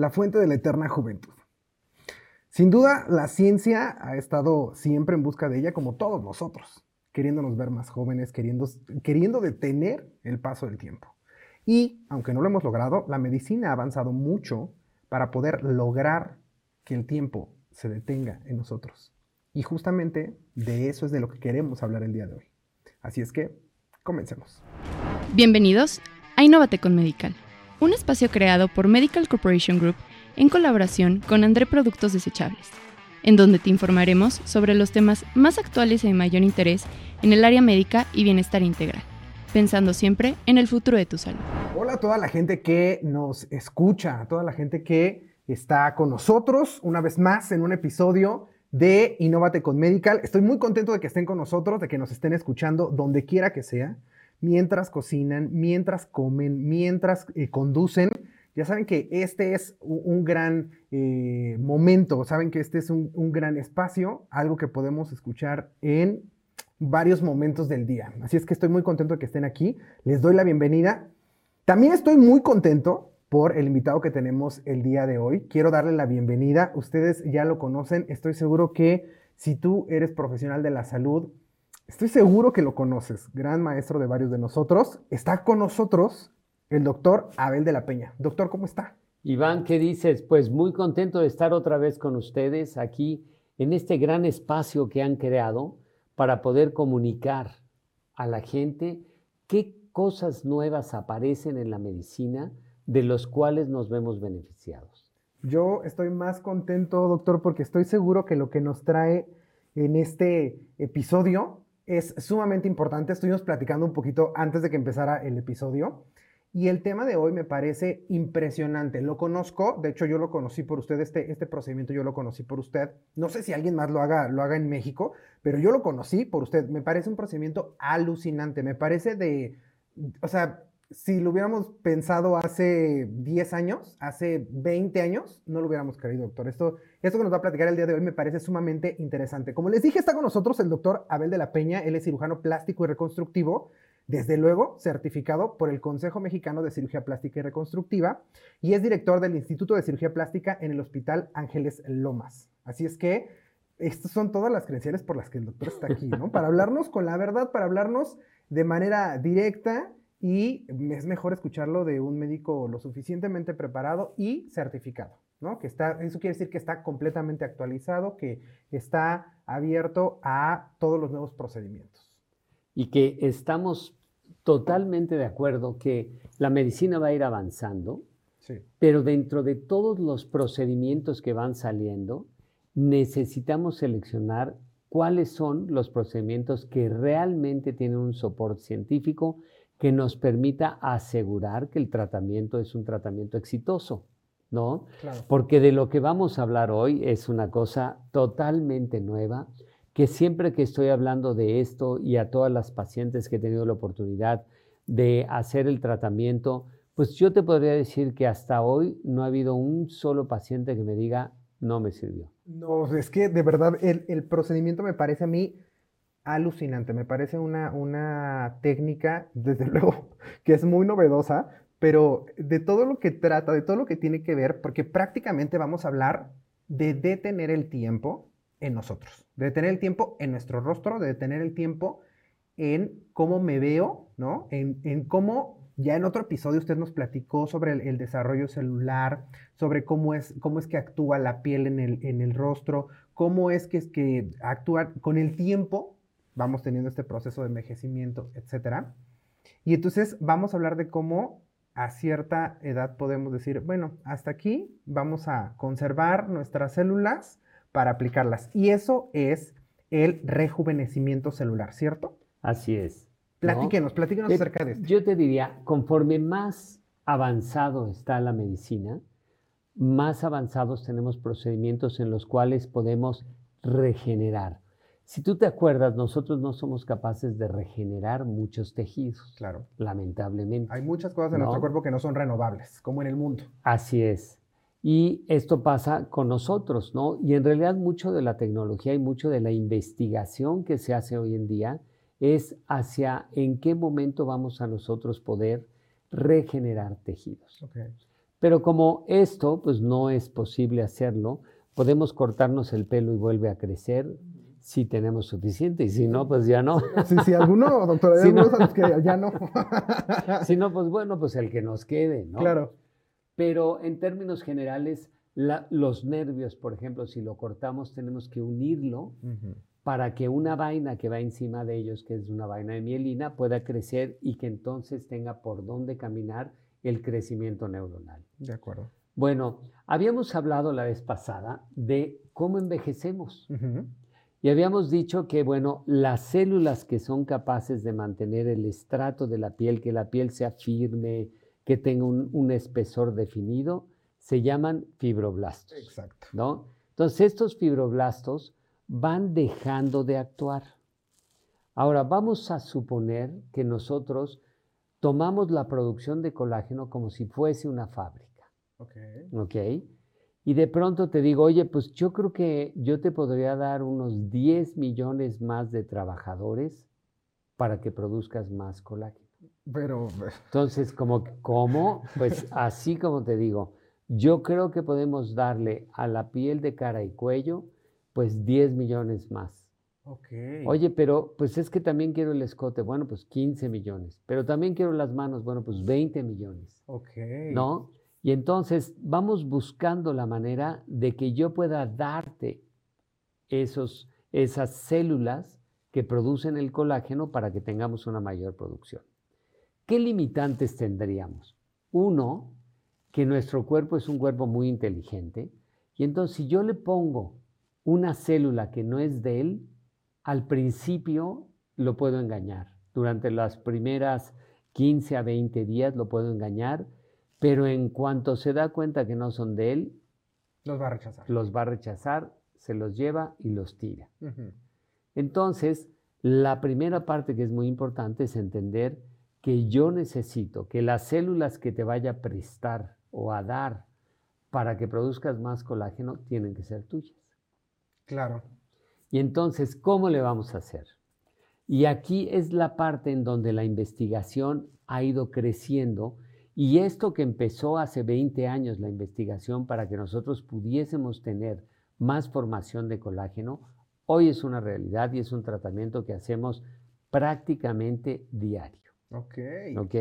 la fuente de la eterna juventud. Sin duda, la ciencia ha estado siempre en busca de ella, como todos nosotros, queriéndonos ver más jóvenes, queriendo, queriendo detener el paso del tiempo. Y, aunque no lo hemos logrado, la medicina ha avanzado mucho para poder lograr que el tiempo se detenga en nosotros. Y justamente de eso es de lo que queremos hablar el día de hoy. Así es que, comencemos. Bienvenidos a Innovate con Medical, un espacio creado por Medical Corporation Group en colaboración con André Productos Desechables, en donde te informaremos sobre los temas más actuales y de mayor interés en el área médica y bienestar integral, pensando siempre en el futuro de tu salud. Hola a toda la gente que nos escucha, a toda la gente que está con nosotros una vez más en un episodio de Innovate con Medical. Estoy muy contento de que estén con nosotros, de que nos estén escuchando donde quiera que sea, mientras cocinan, mientras comen, mientras eh, conducen. Ya saben que este es un, gran eh, momento, saben que este es un, un gran espacio, algo que podemos escuchar en varios momentos del día. Así es que estoy muy contento de que estén aquí. Les doy la bienvenida. También estoy muy contento por el invitado que tenemos el día de hoy. Quiero darle la bienvenida. Ustedes ya lo conocen. Estoy seguro que si tú eres profesional de la salud, estoy seguro que lo conoces. Gran maestro de varios de nosotros. Está con nosotros el doctor Abel de la Peña. Doctor, ¿cómo está? Iván, ¿qué dices? Pues muy contento de estar otra vez con ustedes aquí en este gran espacio que han creado para poder comunicar a la gente qué cosas nuevas aparecen en la medicina de los cuales nos vemos beneficiados. Yo estoy más contento, doctor, porque estoy seguro que lo que nos trae en este episodio es sumamente importante. Estuvimos platicando un poquito antes de que empezara el episodio y el tema de hoy me parece impresionante. Lo conozco, de hecho yo lo conocí por usted, este, este procedimiento yo lo conocí por usted. No sé si alguien más lo haga, lo haga en México, pero yo lo conocí por usted. Me parece un procedimiento alucinante, me parece de, o sea, si lo hubiéramos pensado hace 10 años, hace 20 años, no lo hubiéramos creído, doctor. Esto, esto que nos va a platicar el día de hoy me parece sumamente interesante. Como les dije, está con nosotros el doctor Abel de la Peña. Él es cirujano plástico y reconstructivo, desde luego certificado por el Consejo Mexicano de Cirugía Plástica y Reconstructiva y es director del Instituto de Cirugía Plástica en el Hospital Ángeles Lomas. Así es que estas son todas las credenciales por las que el doctor está aquí, ¿no? Para hablarnos con la verdad, para hablarnos de manera directa y es mejor escucharlo de un médico lo suficientemente preparado y certificado, ¿no? Que está, eso quiere decir que está completamente actualizado, que está abierto a todos los nuevos procedimientos. Y que estamos totalmente de acuerdo que la medicina va a ir avanzando, pero dentro de todos los procedimientos que van saliendo, necesitamos seleccionar cuáles son los procedimientos que realmente tienen un soporte científico que nos permita asegurar que el tratamiento es un tratamiento exitoso, ¿no? Porque de lo que vamos a hablar hoy es una cosa totalmente nueva, que siempre que estoy hablando de esto y a todas las pacientes que he tenido la oportunidad de hacer el tratamiento, pues yo te podría decir que hasta hoy no ha habido un solo paciente que me diga, no me sirvió. No, es que de verdad el, el procedimiento me parece a mí alucinante. Me parece una, una técnica, desde luego, que es muy novedosa, pero de todo lo que trata, de todo lo que tiene que ver, porque prácticamente vamos a hablar de detener el tiempo en nosotros, de detener el tiempo en nuestro rostro, de detener el tiempo en cómo me veo, ¿no? En, en cómo, ya en otro episodio usted nos platicó sobre el, desarrollo celular, sobre cómo es, cómo es que actúa la piel en el, en el rostro, cómo es que, es que actúa con el tiempo, vamos teniendo este proceso de envejecimiento, etc. Y entonces vamos a hablar de cómo a cierta edad podemos decir, bueno, hasta aquí vamos a conservar nuestras células para aplicarlas. Y eso es el rejuvenecimiento celular, ¿cierto? Así es. Platíquenos, platíquenos acerca de esto. Yo te diría, conforme más avanzado está la medicina, más avanzados tenemos procedimientos en los cuales podemos regenerar. Si tú te acuerdas, nosotros no somos capaces de regenerar muchos tejidos. Claro. Lamentablemente. Hay muchas cosas en nuestro cuerpo que no son renovables, como en el mundo. Así es. Y esto pasa con nosotros, ¿no? Y en realidad mucho de la tecnología y mucho de la investigación que se hace hoy en día es hacia en qué momento vamos a nosotros poder regenerar tejidos. Pero como esto, pues no es posible hacerlo, podemos cortarnos el pelo y vuelve a crecer si tenemos suficiente y si no, pues ya no. Si, si alguno, doctor, hay si algunos no, que ya no. si no, pues bueno, pues el que nos quede, ¿no? Claro. Pero en términos generales, los nervios, por ejemplo, si lo cortamos, tenemos que unirlo para que una vaina que va encima de ellos, que es una vaina de mielina, pueda crecer y que entonces tenga por dónde caminar el crecimiento neuronal. De acuerdo. Bueno, habíamos hablado la vez pasada de cómo envejecemos. Y habíamos dicho que, bueno, las células que son capaces de mantener el estrato de la piel, que la piel sea firme, que tenga un, espesor definido, se llaman fibroblastos. Exacto. ¿no? Entonces, estos fibroblastos van dejando de actuar. Ahora, vamos a suponer que nosotros tomamos la producción de colágeno como si fuese una fábrica. Ok. Ok y de pronto te digo, oye, pues yo creo que yo te podría dar unos 10 millones más de trabajadores para que produzcas más colágeno. Pero... Entonces, como, ¿cómo? Pues así como te digo, yo creo que podemos darle a la piel de cara y cuello, pues 10 millones más. Okay. Oye, pero pues es que también quiero el escote, bueno, pues 15 millones. Pero también quiero las manos, bueno, pues 20 millones. Ok. ¿No? Y entonces vamos buscando la manera de que yo pueda darte esos, esas células que producen el colágeno para que tengamos una mayor producción. ¿Qué limitantes tendríamos? Uno, que nuestro cuerpo es un cuerpo muy inteligente y entonces si yo le pongo una célula que no es de él, al principio lo puedo engañar. Durante las primeras 15 a 20 días lo puedo engañar pero en cuanto se da cuenta que no son de él, los va a rechazar. Los va a rechazar, se los lleva y los tira. Entonces, la primera parte que es muy importante es entender que yo necesito que las células que te vaya a prestar o a dar para que produzcas más colágeno tienen que ser tuyas. Claro. Y entonces, ¿cómo le vamos a hacer? Y aquí es la parte en donde la investigación ha ido creciendo y esto que empezó hace 20 años, la investigación para que nosotros pudiésemos tener más formación de colágeno, hoy es una realidad y es un tratamiento que hacemos prácticamente diario. Ok. Ok.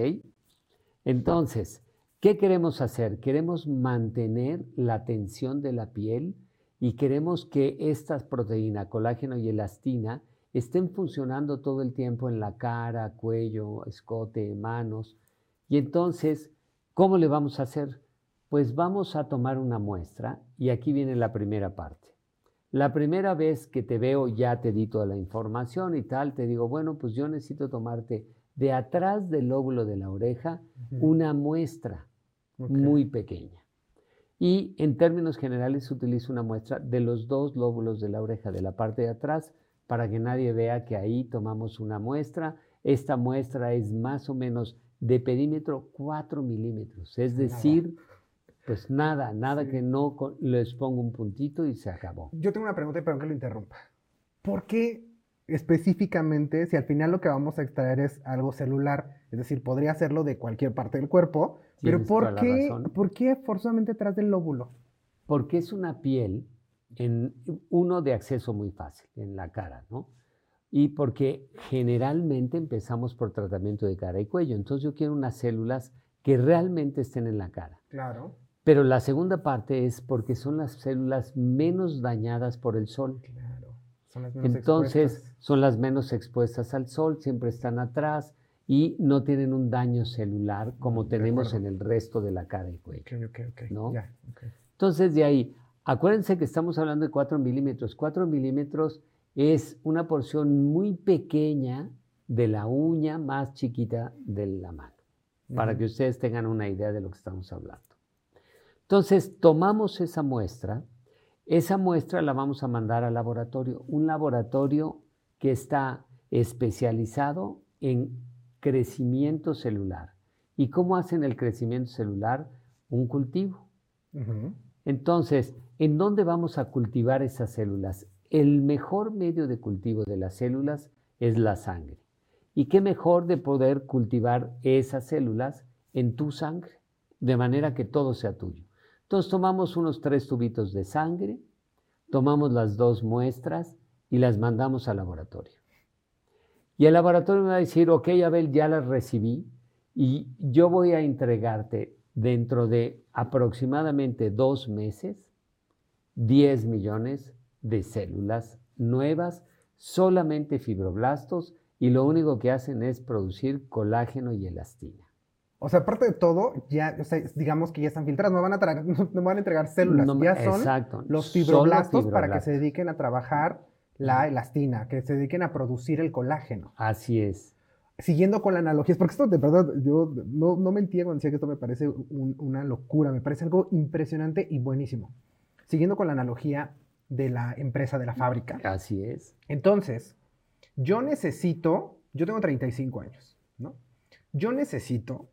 Entonces, ¿qué queremos hacer? Queremos mantener la tensión de la piel y queremos que estas proteínas, colágeno y elastina, estén funcionando todo el tiempo en la cara, cuello, escote, manos, y entonces, ¿cómo le vamos a hacer? Pues vamos a tomar una muestra y aquí viene la primera parte. La primera vez que te veo ya te di toda la información y tal, te digo, bueno, pues yo necesito tomarte de atrás del lóbulo de la oreja una muestra muy pequeña. Y en términos generales se utiliza una muestra de los dos lóbulos de la oreja, de la parte de atrás, para que nadie vea que ahí tomamos una muestra. Esta muestra es más o menos de perímetro 4 milímetros. Es decir, pues nada, nada que no les ponga un puntito y se acabó. Yo tengo una pregunta y perdón que lo interrumpa. ¿Por qué específicamente, si al final lo que vamos a extraer es algo celular, es decir, podría hacerlo de cualquier parte del cuerpo, pero ¿por qué, ¿por qué forzosamente atrás del lóbulo? Porque es una piel, en uno de acceso muy fácil, en la cara, ¿no? Y porque generalmente empezamos por tratamiento de cara y cuello. Entonces yo quiero unas células que realmente estén en la cara. Claro. Pero la segunda parte es porque son las células menos dañadas por el sol. Claro. Son las menos Entonces son las menos expuestas al sol, siempre están atrás y no tienen un daño celular como tenemos en el resto de la cara y cuello. Entonces de ahí, acuérdense que estamos hablando de 4 milímetros. 4 milímetros es una porción muy pequeña de la uña más chiquita de la mano, para que ustedes tengan una idea de lo que estamos hablando. Entonces, tomamos esa muestra, esa muestra la vamos a mandar al laboratorio, un laboratorio que está especializado en crecimiento celular. ¿Y cómo hacen el crecimiento celular? Un cultivo. Entonces, ¿en dónde vamos a cultivar esas células? El mejor medio de cultivo de las células es la sangre. ¿Y qué mejor de poder cultivar esas células en tu sangre? de manera que todo sea tuyo. Entonces tomamos unos tres tubitos de sangre, tomamos las dos muestras y las mandamos al laboratorio. Y el laboratorio me va a decir, ok, Abel, ya las recibí y yo voy a entregarte dentro de aproximadamente dos meses 10 millones de células nuevas, solamente fibroblastos, y lo único que hacen es producir colágeno y elastina. O sea, aparte de todo, ya, digamos que ya están filtradas, no van a, no van a entregar células, ya son los fibroblastos, para que se dediquen a trabajar la elastina, que se dediquen a producir el colágeno. Así es. Siguiendo con la analogía, porque esto de verdad, yo no, no mentía cuando decía que esto me parece una locura, me parece algo impresionante y buenísimo. Siguiendo con la analogía de la empresa, de la fábrica. Así es. Entonces, yo necesito, yo tengo 35 años, ¿no? Yo necesito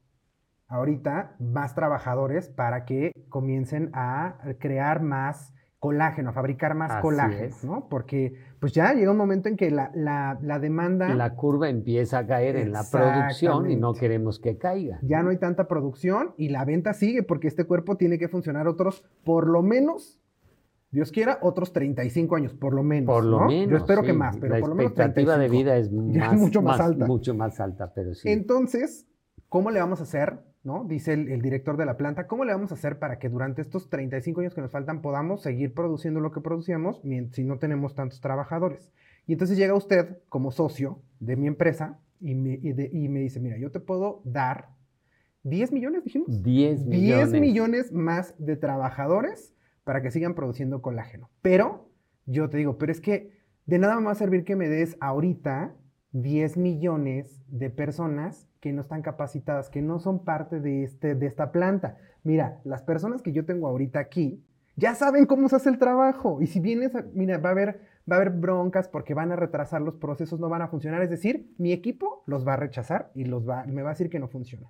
ahorita más trabajadores para que comiencen a crear más colágeno, a fabricar más colágeno, ¿no? Porque pues ya llega un momento en que la, la, demanda... La curva empieza a caer en la producción y no queremos que caiga. Ya no hay tanta producción y la venta sigue porque este cuerpo tiene que funcionar otros, por lo menos, Dios quiera, otros 35 años, por lo menos. Por lo menos. Yo espero que más, pero por lo menos. La expectativa de vida es mucho más, alta. Mucho más alta, pero sí. Entonces, ¿cómo le vamos a hacer ¿no? Dice el, director de la planta, ¿cómo le vamos a hacer para que durante estos 35 años que nos faltan podamos seguir produciendo lo que producíamos si no tenemos tantos trabajadores? Y entonces llega usted como socio de mi empresa y me, dice, mira, yo te puedo dar 10 millones, dijimos. 10 millones. 10 millones más de trabajadores para que sigan produciendo colágeno. Pero yo te digo, pero es que de nada me va a servir que me des ahorita 10 millones de personas que no están capacitadas, que no son parte de, este, de esta planta. Mira, las personas que yo tengo ahorita aquí ya saben cómo se hace el trabajo. Y si vienes, mira, va a haber, va a haber broncas porque van a retrasar los procesos, no van a funcionar. Es decir, mi equipo los va a rechazar y me va a decir que no funcionan.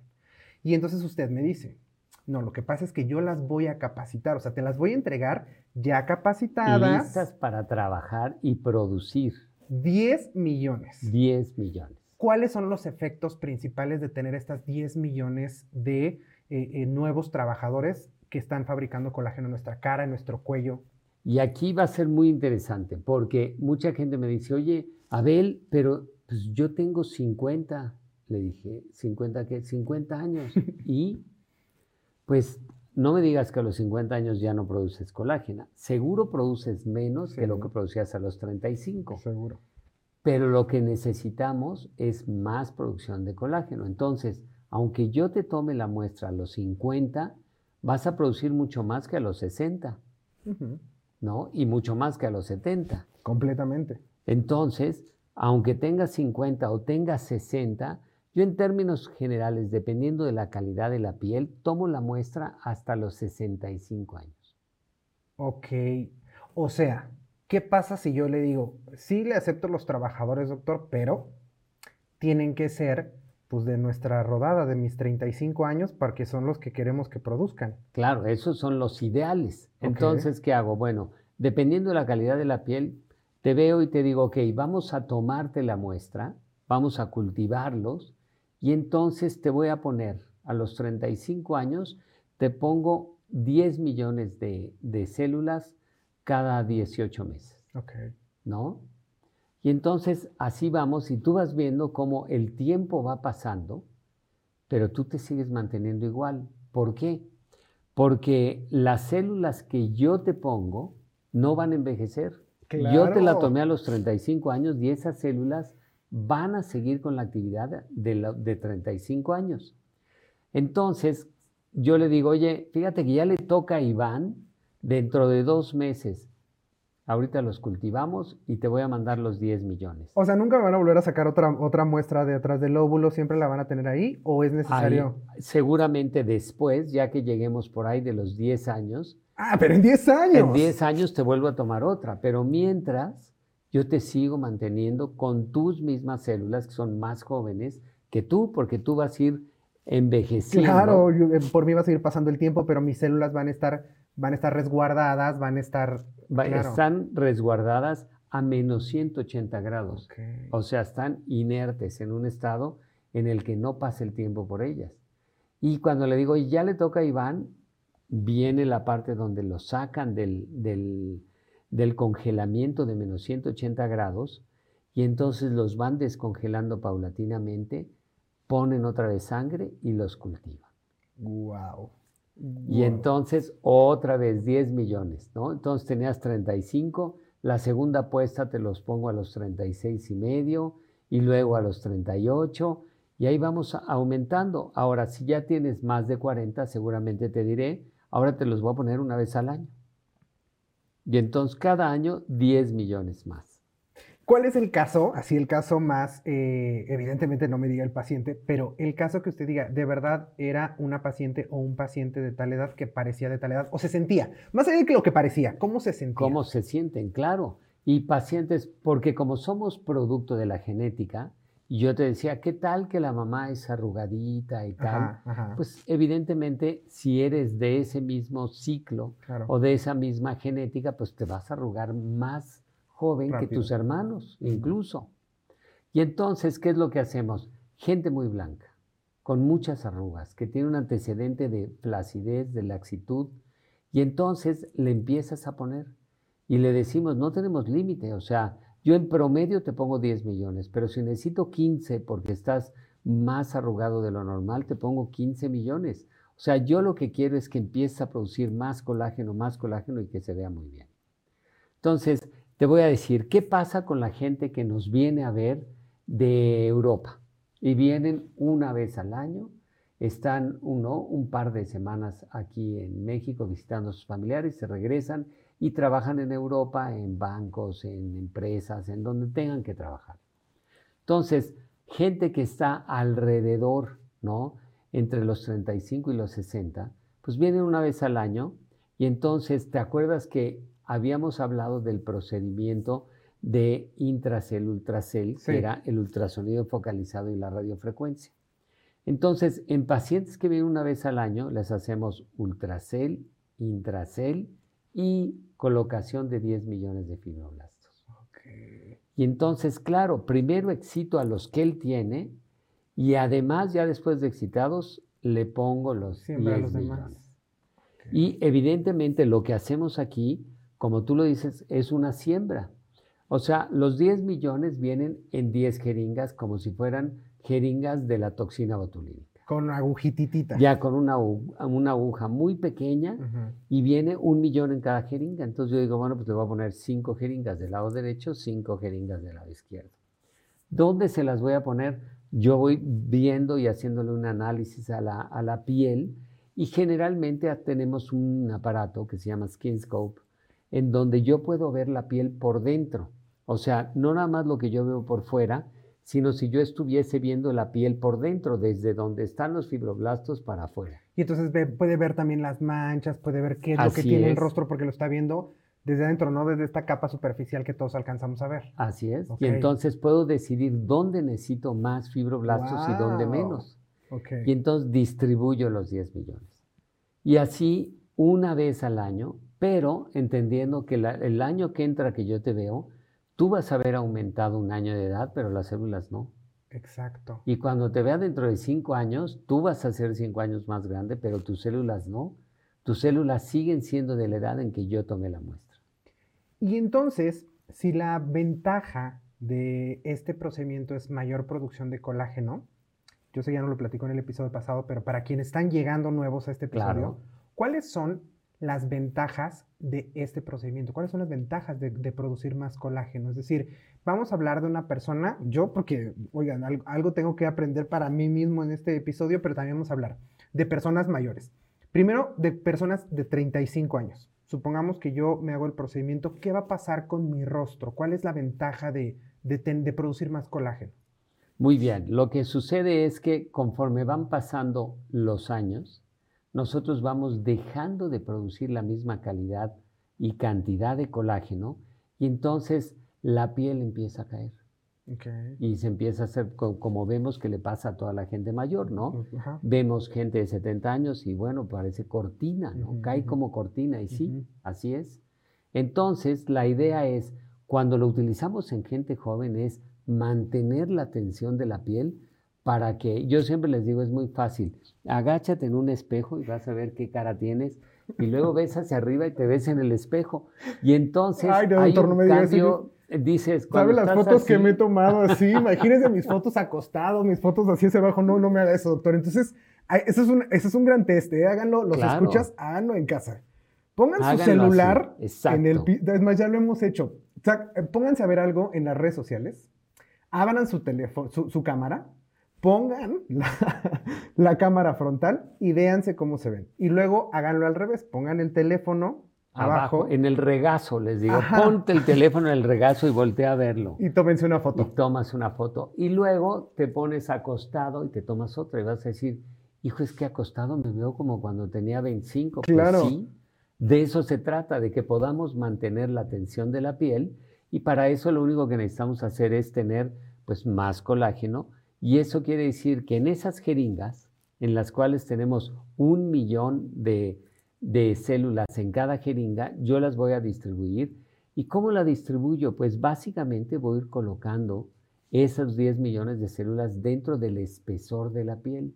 Y entonces usted me dice, no, lo que pasa es que yo las voy a capacitar, o sea, te las voy a entregar ya capacitadas. Listas para trabajar y producir. 10 millones. 10 millones. ¿Cuáles son los efectos principales de tener estas 10 millones de eh, eh, nuevos trabajadores que están fabricando colágeno en nuestra cara, en nuestro cuello? Y aquí va a ser muy interesante porque mucha gente me dice, oye, Abel, pero pues yo tengo 50, le dije, ¿50 qué? 50 años. y pues no me digas que a los 50 años ya no produces colágeno. Seguro produces menos que lo que producías a los 35. Seguro. Pero lo que necesitamos es más producción de colágeno. Entonces, aunque yo te tome la muestra a los 50, vas a producir mucho más que a los 60. ¿No? Y mucho más que a los 70. Completamente. Entonces, aunque tengas 50 o tengas 60, yo en términos generales, dependiendo de la calidad de la piel, tomo la muestra hasta los 65 años. Ok. O sea, ¿qué pasa si yo le digo, sí le acepto los trabajadores, doctor, pero tienen que ser pues de nuestra rodada, de mis 35 años, porque son los que queremos que produzcan. Claro, esos son los ideales. Entonces, ¿qué hago? Bueno, dependiendo de la calidad de la piel, te veo y te digo, ok, vamos a tomarte la muestra, vamos a cultivarlos y entonces te voy a poner a los 35 años, te pongo 10 millones de, células cada 18 meses. Ok. ¿No? Y entonces así vamos y tú vas viendo cómo el tiempo va pasando, pero tú te sigues manteniendo igual. ¿Por qué? Porque las células que yo te pongo no van a envejecer. Yo te la tomé a los 35 años y esas células van a seguir con la actividad de, de 35 años. Entonces, yo le digo, oye, fíjate que ya le toca a Iván dentro de dos meses. Ahorita los cultivamos y te voy a mandar los 10 millones. O sea, nunca van a volver a sacar otra, otra muestra de atrás del óvulo, siempre la van a tener ahí o es necesario. seguramente después, ya que lleguemos por ahí de los 10 años. Ah, pero en 10 años. En 10 años te vuelvo a tomar otra, pero mientras yo te sigo manteniendo con tus mismas células que son más jóvenes que tú, porque tú vas a ir envejeciendo. Claro, eh, por mí va a seguir pasando el tiempo, pero mis células van a estar, van a estar resguardadas, van a estar... Están resguardadas a menos 180 grados. O sea, están inertes en un estado en el que no pasa el tiempo por ellas. Y cuando le digo, ya le toca a Iván, viene la parte donde lo sacan del, del, congelamiento de menos 180 grados y entonces los van descongelando paulatinamente, ponen otra vez sangre y los cultivan. Wow. Y entonces otra vez 10 millones, ¿no? Entonces tenías 35, la segunda apuesta te los pongo a los 36 y medio y luego a los 38 y ahí vamos aumentando. Ahora, si ya tienes más de 40, seguramente te diré, ahora te los voy a poner una vez al año. Y entonces cada año 10 millones más. ¿Cuál es el caso? Así el caso más, eh, evidentemente no me diga el paciente, pero el caso que usted diga, ¿de verdad era una paciente o un paciente de tal edad que parecía de tal edad o se sentía? Más allá de que lo que parecía, ¿cómo se sentía? ¿Cómo se sienten? Claro. Y pacientes, porque como somos producto de la genética, y yo te decía, ¿qué tal que la mamá es arrugadita y tal? Pues evidentemente, si eres de ese mismo ciclo o de esa misma genética, pues te vas a arrugar más joven que tus hermanos, incluso. Y entonces, ¿qué es lo que hacemos? Gente muy blanca, con muchas arrugas, que tiene un antecedente de flacidez, de laxitud, y entonces le empiezas a poner y le decimos, no tenemos límite, o sea, yo en promedio te pongo 10 millones, pero si necesito 15 porque estás más arrugado de lo normal, te pongo 15 millones. O sea, yo lo que quiero es que empieces a producir más colágeno, más colágeno y que se vea muy bien. Entonces, te voy a decir, ¿qué pasa con la gente que nos viene a ver de Europa? Y vienen una vez al año, están uno, un par de semanas aquí en México visitando a sus familiares, se regresan y trabajan en Europa, en bancos, en empresas, en donde tengan que trabajar. Entonces, gente que está alrededor, ¿no? Entre los 35 y los 60, pues vienen una vez al año y entonces, ¿te acuerdas que habíamos hablado del procedimiento de intracel, ultracel, que era el ultrasonido focalizado y la radiofrecuencia? Entonces, en pacientes que vienen una vez al año, les hacemos ultracel, intracel y colocación de 10 millones de fibroblastos. Y entonces, claro, primero excito a los que él tiene y además ya después de excitados le pongo los 10 millones. Y evidentemente lo que hacemos aquí, como tú lo dices, es una siembra. O sea, los 10 millones vienen en 10 jeringas como si fueran jeringas de la toxina botulínica. Con agujititita. Ya con una, una aguja muy pequeña y viene un millón en cada jeringa. Entonces yo digo, bueno, pues le voy a poner cinco jeringas del lado derecho, cinco jeringas del lado izquierdo. ¿Dónde se las voy a poner? Yo voy viendo y haciéndole un análisis a la, a la piel y generalmente tenemos un aparato que se llama SkinScope en donde yo puedo ver la piel por dentro. O sea, no nada más lo que yo veo por fuera, sino si yo estuviese viendo la piel por dentro, desde donde están los fibroblastos para afuera. Y entonces puede ver también las manchas, puede ver qué es lo que tiene el rostro porque lo está viendo desde adentro, no desde esta capa superficial que todos alcanzamos a ver. Así es. Y entonces puedo decidir dónde necesito más fibroblastos y dónde menos. Y entonces distribuyo los 10 millones. Y así una vez al año, pero entendiendo que el año que entra que yo te veo, Tú vas a haber aumentado un año de edad, pero las células no. Exacto. Y cuando te vea dentro de cinco años, tú vas a ser cinco años más grande, pero tus células no. Tus células siguen siendo de la edad en que yo tomé la muestra. Y entonces, si la ventaja de este procedimiento es mayor producción de colágeno, yo sé ya no lo platico en el episodio pasado, pero para quienes están llegando nuevos a este episodio, ¿cuáles son las ventajas de este procedimiento? ¿Cuáles son las ventajas de, producir más colágeno? Es decir, vamos a hablar de una persona, yo porque, oigan, algo, tengo que aprender para mí mismo en este episodio, pero también vamos a hablar de personas mayores. Primero, de personas de 35 años. Supongamos que yo me hago el procedimiento, ¿qué va a pasar con mi rostro? ¿Cuál es la ventaja de, de producir más colágeno? Muy bien, lo que sucede es que conforme van pasando los años, nosotros vamos dejando de producir la misma calidad y cantidad de colágeno y entonces la piel empieza a caer. Y se empieza a hacer como vemos que le pasa a toda la gente mayor, ¿no? Vemos gente de 70 años y bueno, parece cortina, ¿no? Cae como cortina y sí, así es. Entonces, la idea es, cuando lo utilizamos en gente joven, es mantener la tensión de la piel para que, yo siempre les digo, es muy fácil, agáchate en un espejo y vas a ver qué cara tienes y luego ves hacia arriba y te ves en el espejo y entonces Ay, no, hay doctor, no un me digas cambio, dices, ¿Sabe cuando las fotos que me he tomado así? Imagínense mis fotos acostados, mis fotos así hacia abajo. No, no me haga eso, doctor. Entonces, eso es un, eso es un gran test, ¿eh? Háganlo, los Claro. escuchas, háganlo en casa. Pongan su celular en el... Es más, ya lo hemos hecho. O sea, eh, pónganse a ver algo en las redes sociales. Abran su teléfono, su, su cámara. Pongan la, la cámara frontal y véanse cómo se ven. Y luego háganlo al revés. Pongan el teléfono abajo, abajo, en el regazo, les digo, Ajá. ponte el teléfono en el regazo y voltea a verlo. y tómense una y foto. tomas una foto y luego te pones acostado y te tomas otra y vas a decir, hijo, es que acostado me veo como cuando tenía 25. Claro. Pues sí, de eso se trata, de que podamos mantener la tensión de la piel y para eso lo único que necesitamos hacer es tener pues más colágeno y eso quiere decir que en esas jeringas en las cuales tenemos un millón de, células en cada jeringa, yo las voy a distribuir. ¿Y cómo la distribuyo? Pues básicamente voy a ir colocando esos 10 millones de células dentro del espesor de la piel.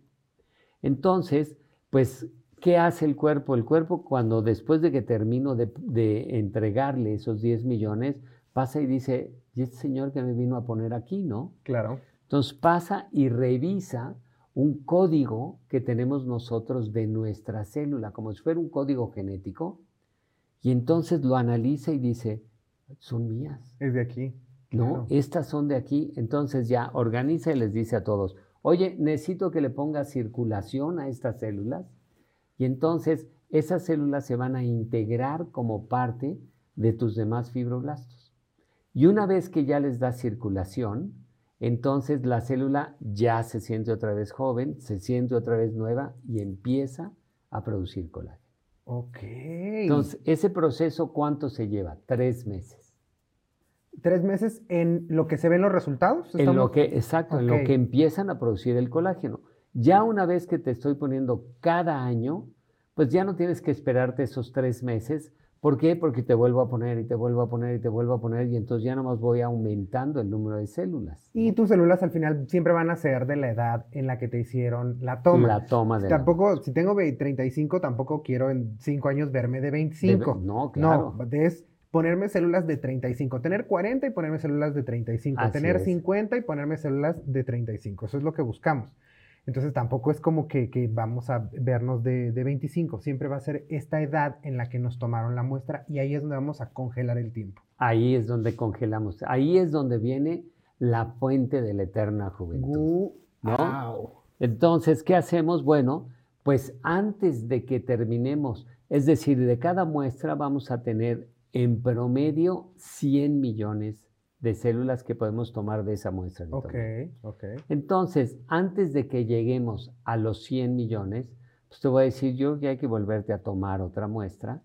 Entonces, pues, ¿qué hace el cuerpo? El cuerpo cuando después de que termino de, de entregarle esos 10 millones, pasa y dice, ¿y este señor que me vino a poner aquí, no? Claro. Entonces pasa y revisa un código que tenemos nosotros de nuestra célula, como si fuera un código genético, y entonces lo analiza y dice, son mías. Es de aquí. No, Claro. estas son de aquí. Entonces ya organiza y les dice a todos, oye, necesito que le ponga circulación a estas células. Y entonces esas células se van a integrar como parte de tus demás fibroblastos. Y una vez que ya les da circulación, entonces la célula ya se siente otra vez joven, se siente otra vez nueva y empieza a producir colágeno. Ok. Entonces, ese proceso, ¿cuánto se lleva? Tres meses. tres meses en lo que se ven los resultados. En lo que, exacto, en lo que empiezan a producir el colágeno. Ya una vez que te estoy poniendo cada año, pues ya no tienes que esperarte esos tres meses. ¿Por qué? Porque te vuelvo a poner y te vuelvo a poner y te vuelvo a poner y entonces ya nomás voy aumentando el número de células. Y tus células al final siempre van a ser de la edad en la que te hicieron la toma. La toma de la- Tampoco, si tengo ve- 35, tampoco quiero en 5 años verme de 25. de- no, claro. No, es ponerme células de 35. Tener 40 y ponerme células de 35. Así tener es. 50 y ponerme células de 35. Eso es lo que buscamos. Entonces tampoco es como que, que vamos a vernos de, de 25. Siempre va a ser esta edad en la que nos tomaron la muestra y ahí es donde vamos a congelar el tiempo. Ahí es donde congelamos. Ahí es donde viene la fuente de la eterna juventud. Guau. Entonces, ¿qué hacemos? Bueno, pues antes de que terminemos, es decir, de cada muestra vamos a tener en promedio 100 millones de células que podemos tomar de esa muestra. que Ok, tomamos. ok. Entonces, antes de que lleguemos a los 100 millones, pues te voy a decir yo que hay que volverte a tomar otra muestra.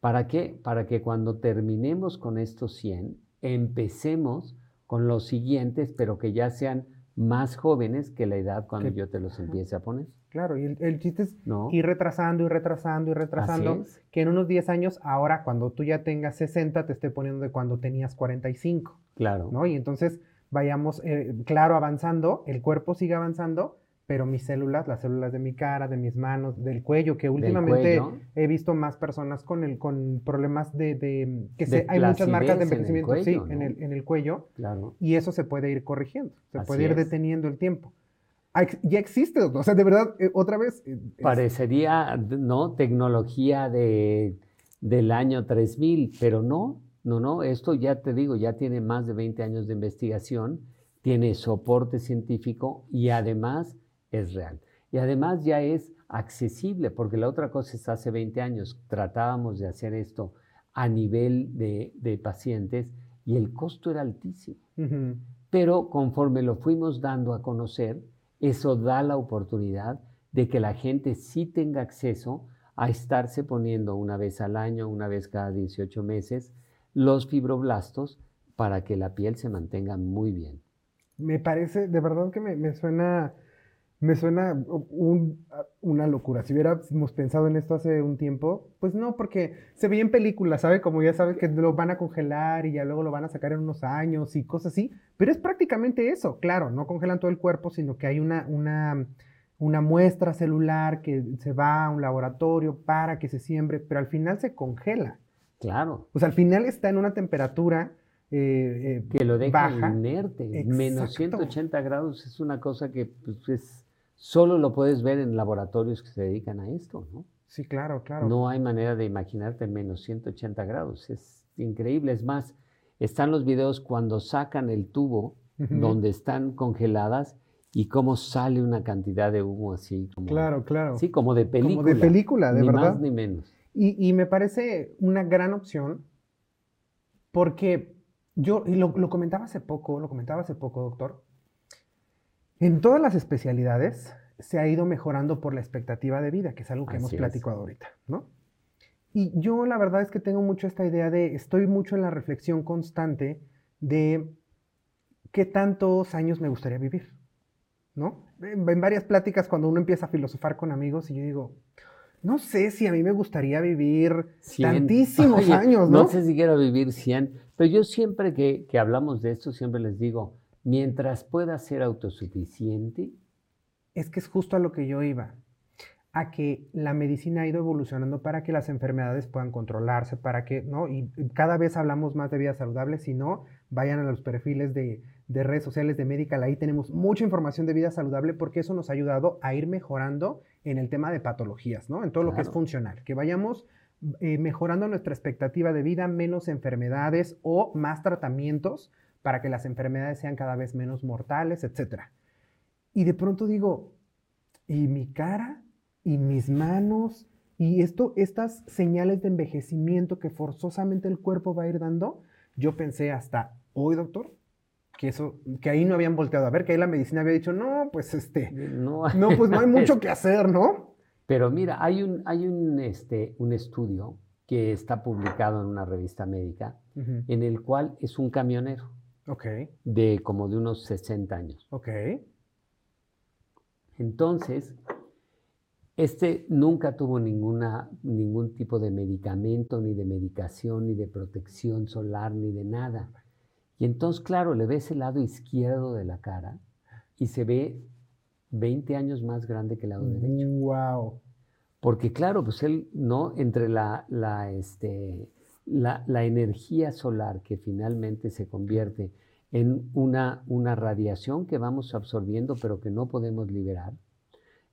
¿Para qué? Para que cuando terminemos con estos 100, empecemos con los siguientes, pero que ya sean más jóvenes que la edad cuando yo te los empiece a poner. Claro, y el, el chiste es ¿No? ir retrasando y retrasando y retrasando. es. Que en unos 10 años, ahora cuando tú ya tengas 60, te esté poniendo de cuando tenías 45, Claro. ¿no? Y entonces vayamos, eh, claro, avanzando, el cuerpo sigue avanzando, pero mis células, las células de mi cara, de mis manos, del cuello, que últimamente cuello. he visto más personas con, el, con problemas de, de- que De se- hay muchas marcas de flacidez en el envejecimiento, sí, cuello, en, el, en el cuello, Claro. y eso se puede ir corrigiendo, se Así puede ir es. deteniendo el tiempo. Ya existe, doctor. O sea, de verdad, eh, otra vez. eh, Parecería, ¿no? Tecnología de, del año 3000, pero no, no, no, esto ya te digo, ya tiene más de 20 años de investigación, tiene soporte científico y además es real. Y además ya es accesible, porque la otra cosa es hace 20 años tratábamos de hacer esto a nivel de, de pacientes y el costo era altísimo. Pero conforme lo fuimos dando a conocer, eso da la oportunidad de que la gente sí tenga acceso a estarse poniendo una vez al año, una vez cada 18 meses, los fibroblastos para que la piel se mantenga muy bien. Me parece, de verdad que me, me suena Me suena una locura. Si hubiéramos pensado en esto hace un tiempo, pues no, porque se veía en películas, ¿sabe? Como ya sabes que lo van a congelar y ya luego lo van a sacar en unos años y cosas así. Pero es prácticamente eso. Claro, no congelan todo el cuerpo, sino que hay una, una, una muestra celular que se va a un laboratorio para que se siembre, pero al final se congela. Claro. Pues al final está en una temperatura eh, eh, que lo deja inerte. Menos 180 grados es una cosa que pues, es, solo lo puedes ver en laboratorios que se dedican a esto, ¿no? Sí, claro, claro. No hay manera de imaginarte menos 180 grados. Es increíble. Es más, están los videos cuando sacan el tubo donde están congeladas y cómo sale una cantidad de humo así. Como, claro, claro. Sí, como de película. Como de película, de ni verdad. Ni más ni menos. Y, y, me parece una gran opción porque yo, y lo, comentaba hace poco, lo comentaba hace poco, doctor, en todas las especialidades se ha ido mejorando por la expectativa de vida, que es algo que hemos platicado ahorita, ¿no? Y yo la verdad es que tengo mucho esta idea de, estoy mucho en la reflexión constante de qué tantos años me gustaría vivir, ¿no? En, varias pláticas cuando uno empieza a filosofar con amigos y yo digo, no sé si a mí me gustaría vivir tantísimos años, ¿no? No sé si quiero vivir 100, pero yo siempre que, que hablamos de esto, siempre les digo, mientras pueda ser autosuficiente. Es que es justo a lo que yo iba, a que la medicina ha ido evolucionando para que las enfermedades puedan controlarse, para que, ¿no? Y cada vez hablamos más de vida saludable, si no, vayan a los perfiles de, de redes sociales de Medical, ahí tenemos mucha información de vida saludable porque eso nos ha ayudado a ir mejorando en el tema de patologías, ¿no? En todo lo que es funcional, que vayamos eh, mejorando nuestra expectativa de vida, menos enfermedades o más tratamientos para que las enfermedades sean cada vez menos mortales, etc. Y de pronto digo, ¿y mi cara? ¿Y mis manos? ¿Y esto, estas señales de envejecimiento que forzosamente el cuerpo va a ir dando? Yo pensé hasta hoy, doctor, que eso, que ahí no habían volteado a ver, que ahí la medicina había dicho, no, pues este, no, pues no hay mucho que hacer, ¿no? Pero mira, hay un, hay un, este, un estudio que está publicado en una revista médica, en el cual es un camionero. Ok. De como de unos 60 años. Ok. Entonces, este nunca tuvo ninguna, ningún tipo de medicamento, ni de medicación, ni de protección solar, ni de nada. Y entonces, claro, le ves el lado izquierdo de la cara y se ve 20 años más grande que el lado derecho. ¡Wow! Porque claro, pues él, ¿no? Entre la, la, este, la, energía solar que finalmente se convierte en una, una radiación que vamos absorbiendo pero que no podemos liberar.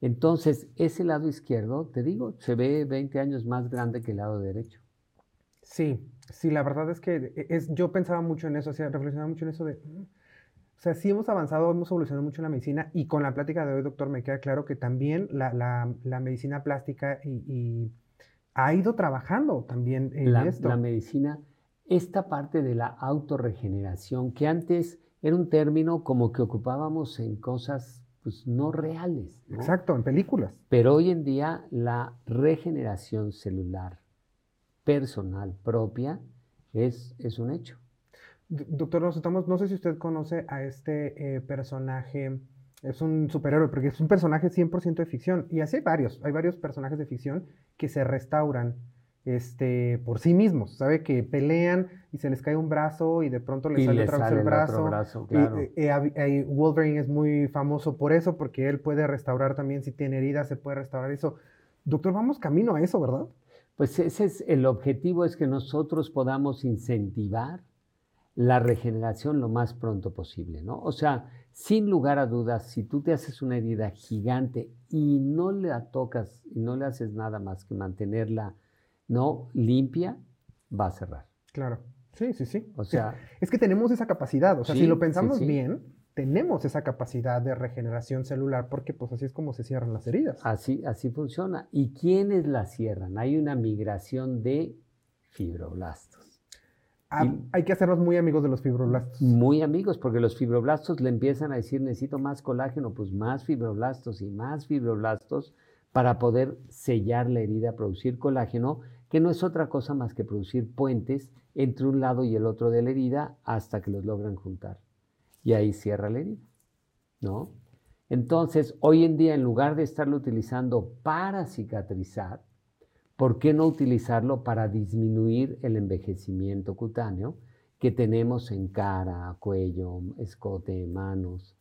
Entonces, ese lado izquierdo, te digo, se ve 20 años más grande que el lado derecho. Sí, sí, la verdad es que e, es, yo pensaba mucho en eso, o sea, reflexionaba mucho en eso de, mm, o sea, sí hemos avanzado, hemos evolucionado mucho en la medicina y con la plática de hoy, doctor, me queda claro que también la, la medicina plástica y, ha ido trabajando también en esto. La medicina, esta parte de la autorregeneración, que antes era un término como que ocupábamos en cosas pues, no reales. Exacto, en películas. Pero hoy en día la regeneración celular, personal propia es, es un hecho. Doctor, nos no sé si usted conoce a este eh, personaje, es un superhéroe, porque es un personaje 100% de ficción, y así hay varios, hay varios personajes de ficción que se restauran este, por sí mismos, ¿sabe? Que pelean y se les cae un brazo y de pronto les sale otra vez el brazo. Eh, eh, Wolverine es muy famoso por eso, porque él puede restaurar también, si tiene heridas, se puede restaurar eso. Doctor, vamos camino a eso, ¿verdad? Pues ese es el objetivo, es que nosotros podamos incentivar la regeneración lo más pronto posible, ¿no? O sea, sin lugar a dudas, si tú te haces una herida gigante y no la tocas y no le haces nada más que mantenerla, ¿no? Limpia, va a cerrar. Claro. Sí, sí, sí. O sea, es, que tenemos esa capacidad. O sea, si lo pensamos bien, tenemos esa capacidad de regeneración celular porque pues así es como se cierran las heridas. Así, así funciona. ¿Y quiénes la cierran? Hay una migración de fibroblastos. Ah, hay que hacernos muy amigos de los fibroblastos. Muy amigos, porque los fibroblastos le empiezan a decir, necesito más colágeno, pues más fibroblastos y más fibroblastos para poder sellar la herida, producir colágeno, que no es otra cosa más que producir puentes entre un lado y el otro de la herida hasta que los logran juntar y ahí cierra la herida, ¿no? Entonces, hoy en día, en lugar de estarlo utilizando para cicatrizar, ¿por qué no utilizarlo para disminuir el envejecimiento cutáneo que tenemos en cara, cuello, escote, manos?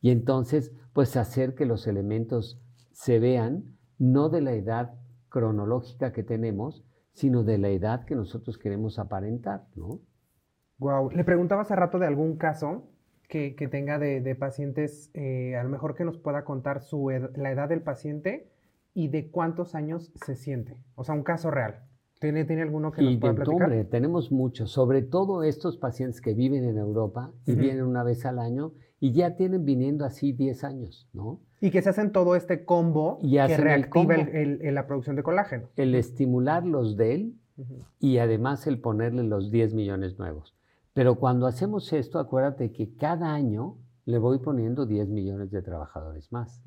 Y entonces, pues hacer que los elementos se vean no de la edad cronológica que tenemos, sino de la edad que nosotros queremos aparentar, ¿no? Wow. Le preguntaba hace rato de algún caso que, tenga de, pacientes, eh, a lo mejor que nos pueda contar su la edad del paciente y de cuántos años se siente. O sea, un caso real. ¿Tiene, ¿Tiene alguno que nos pueda platicar? Hombre, tenemos muchos, sobre todo estos pacientes que viven en Europa y vienen una vez al año y ya tienen viniendo así 10 años, ¿no? Y que se hacen todo este combo que reactiva el la producción de colágeno. El estimular los de él y además el ponerle los 10 millones nuevos. Pero cuando hacemos esto, acuérdate que cada año le voy poniendo 10 millones de trabajadores más.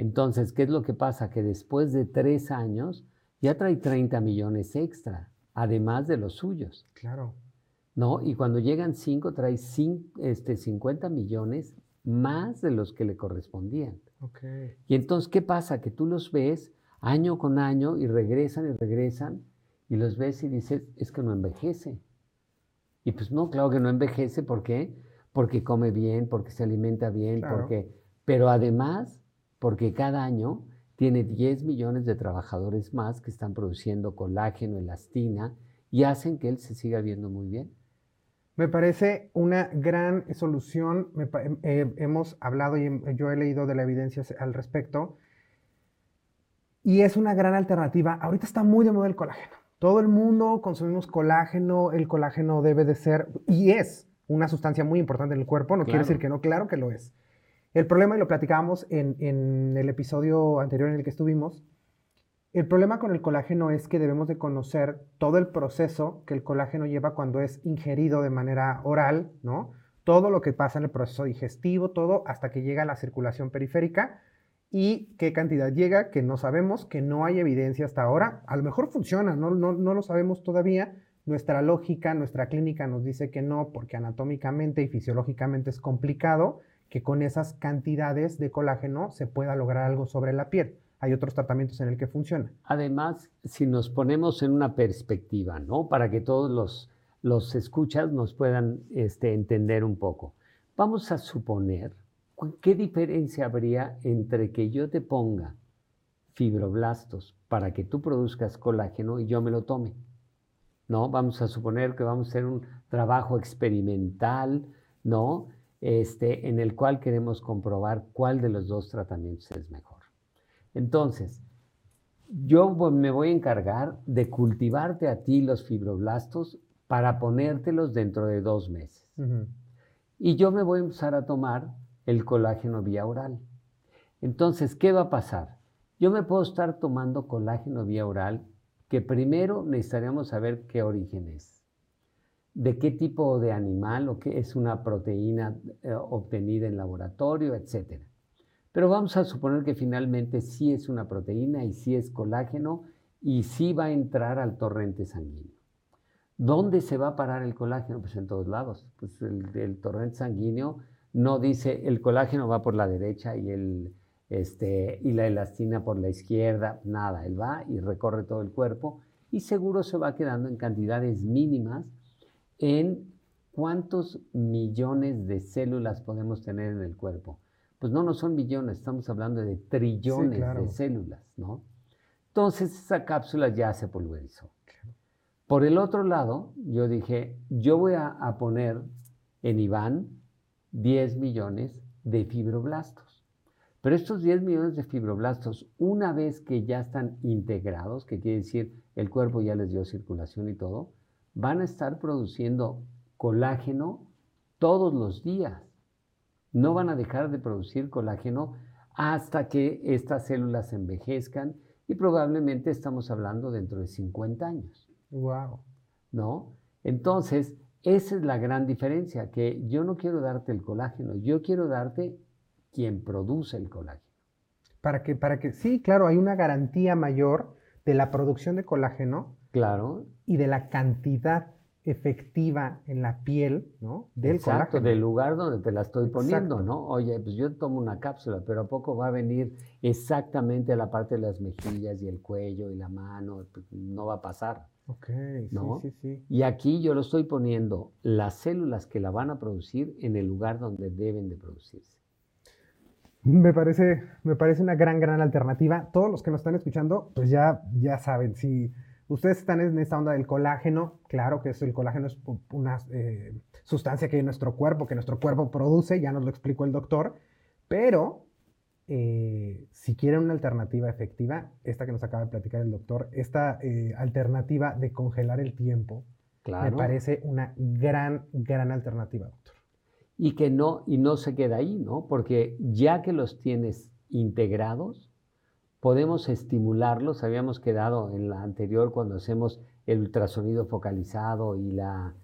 Entonces, ¿qué es lo que pasa? Que después de tres años ya trae 30 millones extra, además de los suyos. Claro. ¿No? Y cuando llegan cinco, trae este, 50 millones más de los que le correspondían. Okay. Y entonces, ¿qué pasa? Que tú los ves año con año y regresan y regresan y los ves y dices, es que no envejece. Y pues no, claro que no envejece, ¿por qué? Porque come bien, porque se alimenta bien, porque... Pero además, porque cada año tiene 10 millones de trabajadores más que están produciendo colágeno, elastina y hacen que él se siga viendo muy bien. Me parece una gran solución. Eh, hemos hablado y yo he leído de la evidencia al respecto. Y es una gran alternativa. Ahorita está muy de moda el colágeno. Todo el mundo consumimos colágeno, el colágeno debe de ser, y es una sustancia muy importante en el cuerpo, no quiere decir que no, claro que lo es. El problema, y lo platicábamos en, el episodio anterior en el que estuvimos, el problema con el colágeno es que debemos de conocer todo el proceso que el colágeno lleva cuando es ingerido de manera oral, ¿no? Todo lo que pasa en el proceso digestivo, todo hasta que llega a la circulación periférica y qué cantidad llega, que no sabemos, que no hay evidencia hasta ahora. A lo mejor funciona, no, no, no lo sabemos todavía. Nuestra lógica, nuestra clínica nos dice que no, porque anatómicamente y fisiológicamente es complicado que con esas cantidades de colágeno se pueda lograr algo sobre la piel. Hay otros tratamientos en el que funciona. Además, si nos ponemos en una perspectiva, ¿no? Para que todos los, los escuchas nos puedan este, entender un poco. Vamos a suponer ¿Qué diferencia habría entre que yo te ponga fibroblastos para que tú produzcas colágeno y yo me lo tome? ¿No? Vamos a suponer que vamos a hacer un trabajo experimental, ¿no? Este, en el cual queremos comprobar cuál de los dos tratamientos es mejor. Entonces, yo me voy a encargar de cultivarte a ti los fibroblastos para ponértelos dentro de dos meses. Y yo me voy a empezar a tomar el colágeno vía oral. Entonces, ¿qué va a pasar? Yo me puedo estar tomando colágeno vía oral que primero necesitaríamos saber qué origen es, de qué tipo de animal o qué es una proteína eh, obtenida en laboratorio, etc. Pero vamos a suponer que finalmente sí es una proteína y sí es colágeno y sí va a entrar al torrente sanguíneo. ¿Dónde se va a parar el colágeno? Pues en todos lados. Pues el, el torrente sanguíneo no dice el colágeno va por la derecha y, el, este, y la elastina por la izquierda, nada, él va y recorre todo el cuerpo y seguro se va quedando en cantidades mínimas en cuántos millones de células podemos tener en el cuerpo. Pues no, no son millones, estamos hablando de trillones de células, ¿no? Entonces esa cápsula ya se pulverizó. Por el otro lado, yo dije, yo voy a poner en Iván 10 millones de fibroblastos. Pero estos 10 millones de fibroblastos, una vez que ya están integrados, que quiere decir el cuerpo ya les dio circulación y todo, van a estar produciendo colágeno todos los días. No van a dejar de producir colágeno hasta que estas células envejezcan y probablemente estamos hablando dentro de 50 años. Wow. ¿No? Entonces, esa es la gran diferencia, que yo no quiero darte el colágeno, yo quiero darte quien produce el colágeno. Para que, para que, sí, claro, hay una garantía mayor de la producción de colágeno. Claro. Y de la cantidad efectiva en la piel, ¿no? Del Exacto, del lugar donde te la estoy poniendo, ¿no? Oye, pues yo tomo una cápsula, pero ¿a poco va a venir exactamente a la parte de las mejillas y el cuello y la mano? Pues, no va a pasar. Ok, ¿no? sí, sí, sí. Y aquí yo lo estoy poniendo las células que la van a producir en el lugar donde deben de producirse. Me parece, me parece una gran, gran alternativa. Todos los que nos están escuchando, pues ya, ya saben, si ustedes están en esta onda del colágeno, claro que eso, el colágeno es una eh, sustancia que hay en nuestro cuerpo, que nuestro cuerpo produce, ya nos lo explicó el doctor, pero eh, si quieren una alternativa efectiva, esta que nos acaba de platicar el doctor, esta eh, alternativa de congelar el tiempo, me parece una gran, gran alternativa, doctor. Y que no, y no se queda ahí, ¿no? Porque ya que los tienes integrados, podemos estimularlos. Habíamos quedado en la anterior cuando hacemos el ultrasonido focalizado y la,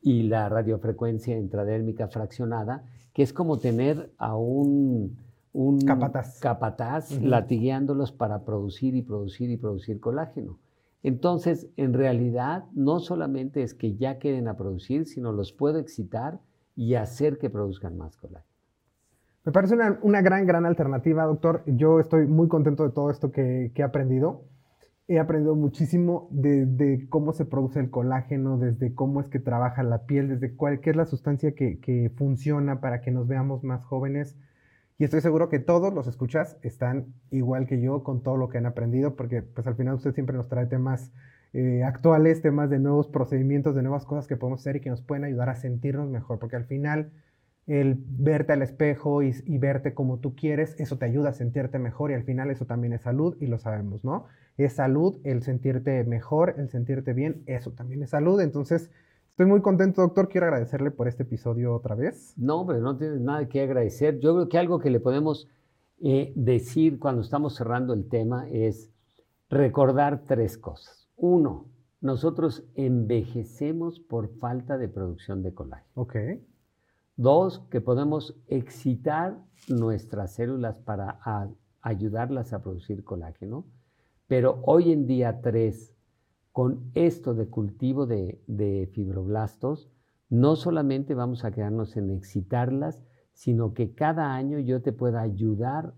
y la radiofrecuencia intradérmica fraccionada, que es como tener a un, un capataz, capataz latigueándolos para producir y producir y producir colágeno. Entonces, en realidad, no solamente es que ya queden a producir, sino los puedo excitar y hacer que produzcan más colágeno. Me parece una, gran, gran alternativa, doctor. Yo estoy muy contento de todo esto que, he aprendido. He aprendido muchísimo de, cómo se produce el colágeno, desde cómo es que trabaja la piel, desde cuál es la sustancia que, funciona para que nos veamos más jóvenes. Y estoy seguro que todos los escuchas están igual que yo con todo lo que han aprendido, porque pues al final usted siempre nos trae temas eh, actuales, temas de nuevos procedimientos, de nuevas cosas que podemos hacer y que nos pueden ayudar a sentirnos mejor, porque al final el verte al espejo y, verte como tú quieres, eso te ayuda a sentirte mejor y al final eso también es salud y lo sabemos, ¿no? Es salud el sentirte mejor, el sentirte bien, eso también es salud. Entonces, estoy muy contento, doctor. Quiero agradecerle por este episodio otra vez. No, pero no tienes nada que agradecer. Yo creo que algo que le podemos eh, decir cuando estamos cerrando el tema es recordar tres cosas. Uno, nosotros envejecemos por falta de producción de colágeno. Ok. Dos, que podemos excitar nuestras células para ayudarlas a producir colágeno. Pero hoy en día, tres, con esto de cultivo de, de fibroblastos, no solamente vamos a quedarnos en excitarlas, sino que cada año yo te pueda ayudar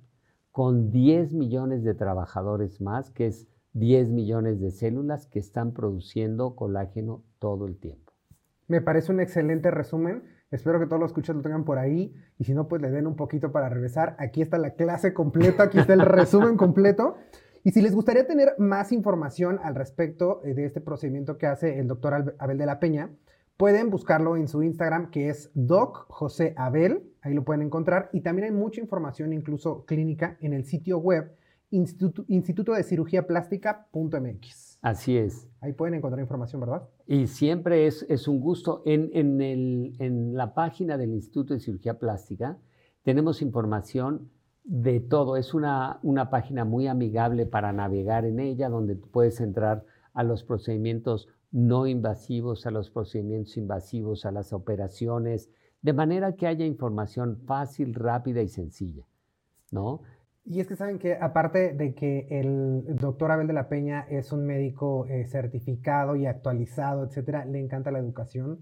con 10 millones de trabajadores más, que es 10 millones de células que están produciendo colágeno todo el tiempo. Me parece un excelente resumen. Espero que todos los escuchas lo tengan por ahí y si no, pues le den un poquito para regresar. Aquí está la clase completa, aquí está el resumen completo. Y si les gustaría tener más información al respecto eh, de este procedimiento que hace el doctor Abel de la Peña, pueden buscarlo en su Instagram que es Doc José Abel, ahí lo pueden encontrar. Y también hay mucha información, incluso clínica, en el sitio web Instituto, de Cirugía Plástica.mx. Así es. Ahí pueden encontrar información, ¿verdad? Y siempre es, es un gusto. En, en, el, en la página del Instituto de Cirugía Plástica tenemos información de todo. Es una, una página muy amigable para navegar en ella, donde puedes entrar a los procedimientos no invasivos, a los procedimientos invasivos, a las operaciones, de manera que haya información fácil, rápida y sencilla, ¿no? Y es que saben que aparte de que el doctor Abel de la Peña es un médico eh, certificado y actualizado, etcétera, le encanta la educación.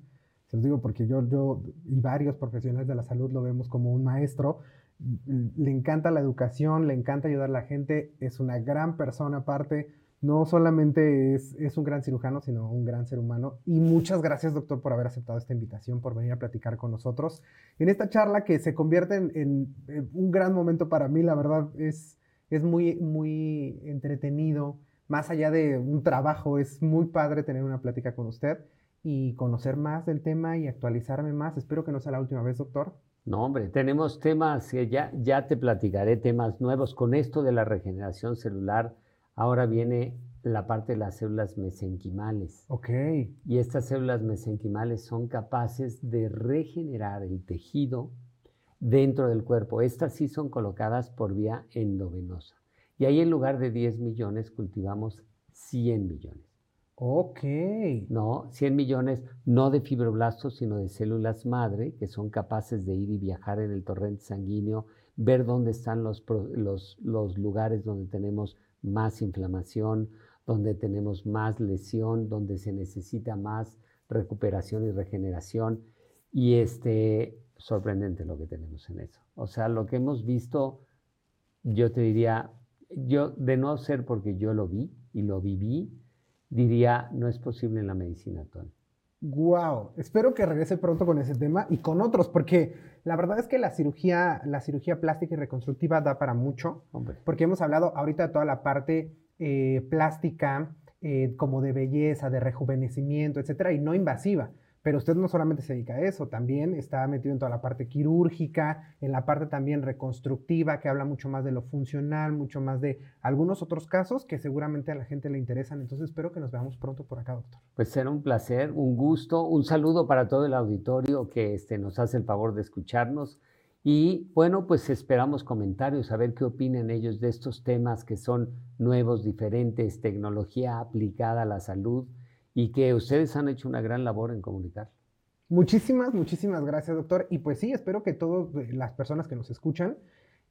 Se los digo porque yo, yo y varios profesionales de la salud lo vemos como un maestro. Le encanta la educación, le encanta ayudar a la gente, es una gran persona aparte no solamente es, un gran cirujano, sino un gran ser humano. Y muchas gracias, doctor, por haber aceptado esta invitación, por venir a platicar con nosotros. En esta charla que se convierte en, un gran momento para mí, la verdad, es, es muy, muy entretenido. Más allá de un trabajo, es muy padre tener una plática con usted y conocer más del tema y actualizarme más. Espero que no sea la última vez, doctor. No, hombre, tenemos temas, ya, ya te platicaré temas nuevos con esto de la regeneración celular Ahora viene la parte de las células mesenquimales. Ok. Y estas células mesenquimales son capaces de regenerar el tejido dentro del cuerpo. Estas sí son colocadas por vía endovenosa. Y ahí en lugar de 10 millones cultivamos 100 millones. Ok. No, 100 millones no de fibroblastos, sino de células madre que son capaces de ir y viajar en el torrente sanguíneo, ver dónde están los, los, los lugares donde tenemos más inflamación, donde tenemos más lesión, donde se necesita más recuperación y regeneración. Y este, sorprendente lo que tenemos en eso. O sea, lo que hemos visto, yo te diría, yo de no ser porque yo lo vi y lo viví, diría, no es posible en la medicina actual. Wow, espero que regrese pronto con ese tema y con otros, porque la verdad es que la cirugía, la cirugía plástica y reconstructiva da para mucho, porque hemos hablado ahorita de toda la parte eh, plástica, eh, como de belleza, de rejuvenecimiento, etcétera, y no invasiva. Pero usted no solamente se dedica a eso, también está metido en toda la parte quirúrgica, en la parte también reconstructiva, que habla mucho más de lo funcional, mucho más de algunos otros casos que seguramente a la gente le interesan. Entonces espero que nos veamos pronto por acá, doctor. Pues será un placer, un gusto, un saludo para todo el auditorio que este, nos hace el favor de escucharnos. Y bueno, pues esperamos comentarios, a ver qué opinan ellos de estos temas que son nuevos, diferentes, tecnología aplicada a la salud y que ustedes han hecho una gran labor en comunicar. Muchísimas, muchísimas gracias, doctor. Y pues sí, espero que todas eh, las personas que nos escuchan,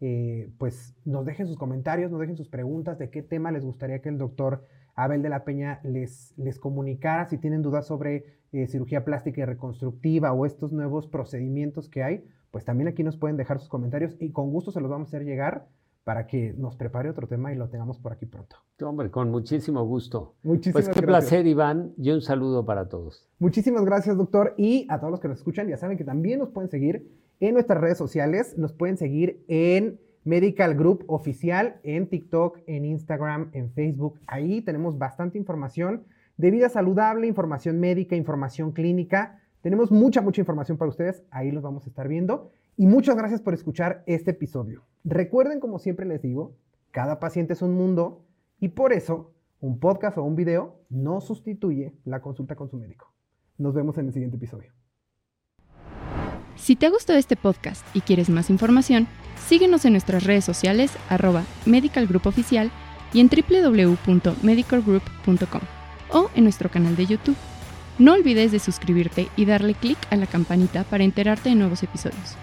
eh, pues nos dejen sus comentarios, nos dejen sus preguntas de qué tema les gustaría que el doctor Abel de la Peña les, les comunicara, si tienen dudas sobre eh, cirugía plástica y reconstructiva o estos nuevos procedimientos que hay, pues también aquí nos pueden dejar sus comentarios y con gusto se los vamos a hacer llegar para que nos prepare otro tema y lo tengamos por aquí pronto. Hombre, con muchísimo gusto. Muchísimas pues qué placer, Iván, y un saludo para todos. Muchísimas gracias, doctor, y a todos los que nos escuchan, ya saben que también nos pueden seguir en nuestras redes sociales, nos pueden seguir en Medical Group Oficial, en TikTok, en Instagram, en Facebook. Ahí tenemos bastante información de vida saludable, información médica, información clínica. Tenemos mucha, mucha información para ustedes, ahí los vamos a estar viendo. Y muchas gracias por escuchar este episodio. Recuerden, como siempre les digo, cada paciente es un mundo y por eso un podcast o un video no sustituye la consulta con su médico. Nos vemos en el siguiente episodio. Si te gustado este podcast y quieres más información, síguenos en nuestras redes sociales arroba y en www.medicalgroup.com o en nuestro canal de YouTube. No olvides de suscribirte y darle clic a la campanita para enterarte de nuevos episodios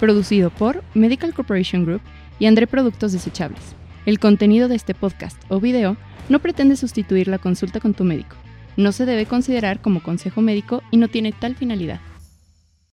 producido por Medical Corporation Group y André Productos Desechables. El contenido de este podcast o video no pretende sustituir la consulta con tu médico. No se debe considerar como consejo médico y no tiene tal finalidad.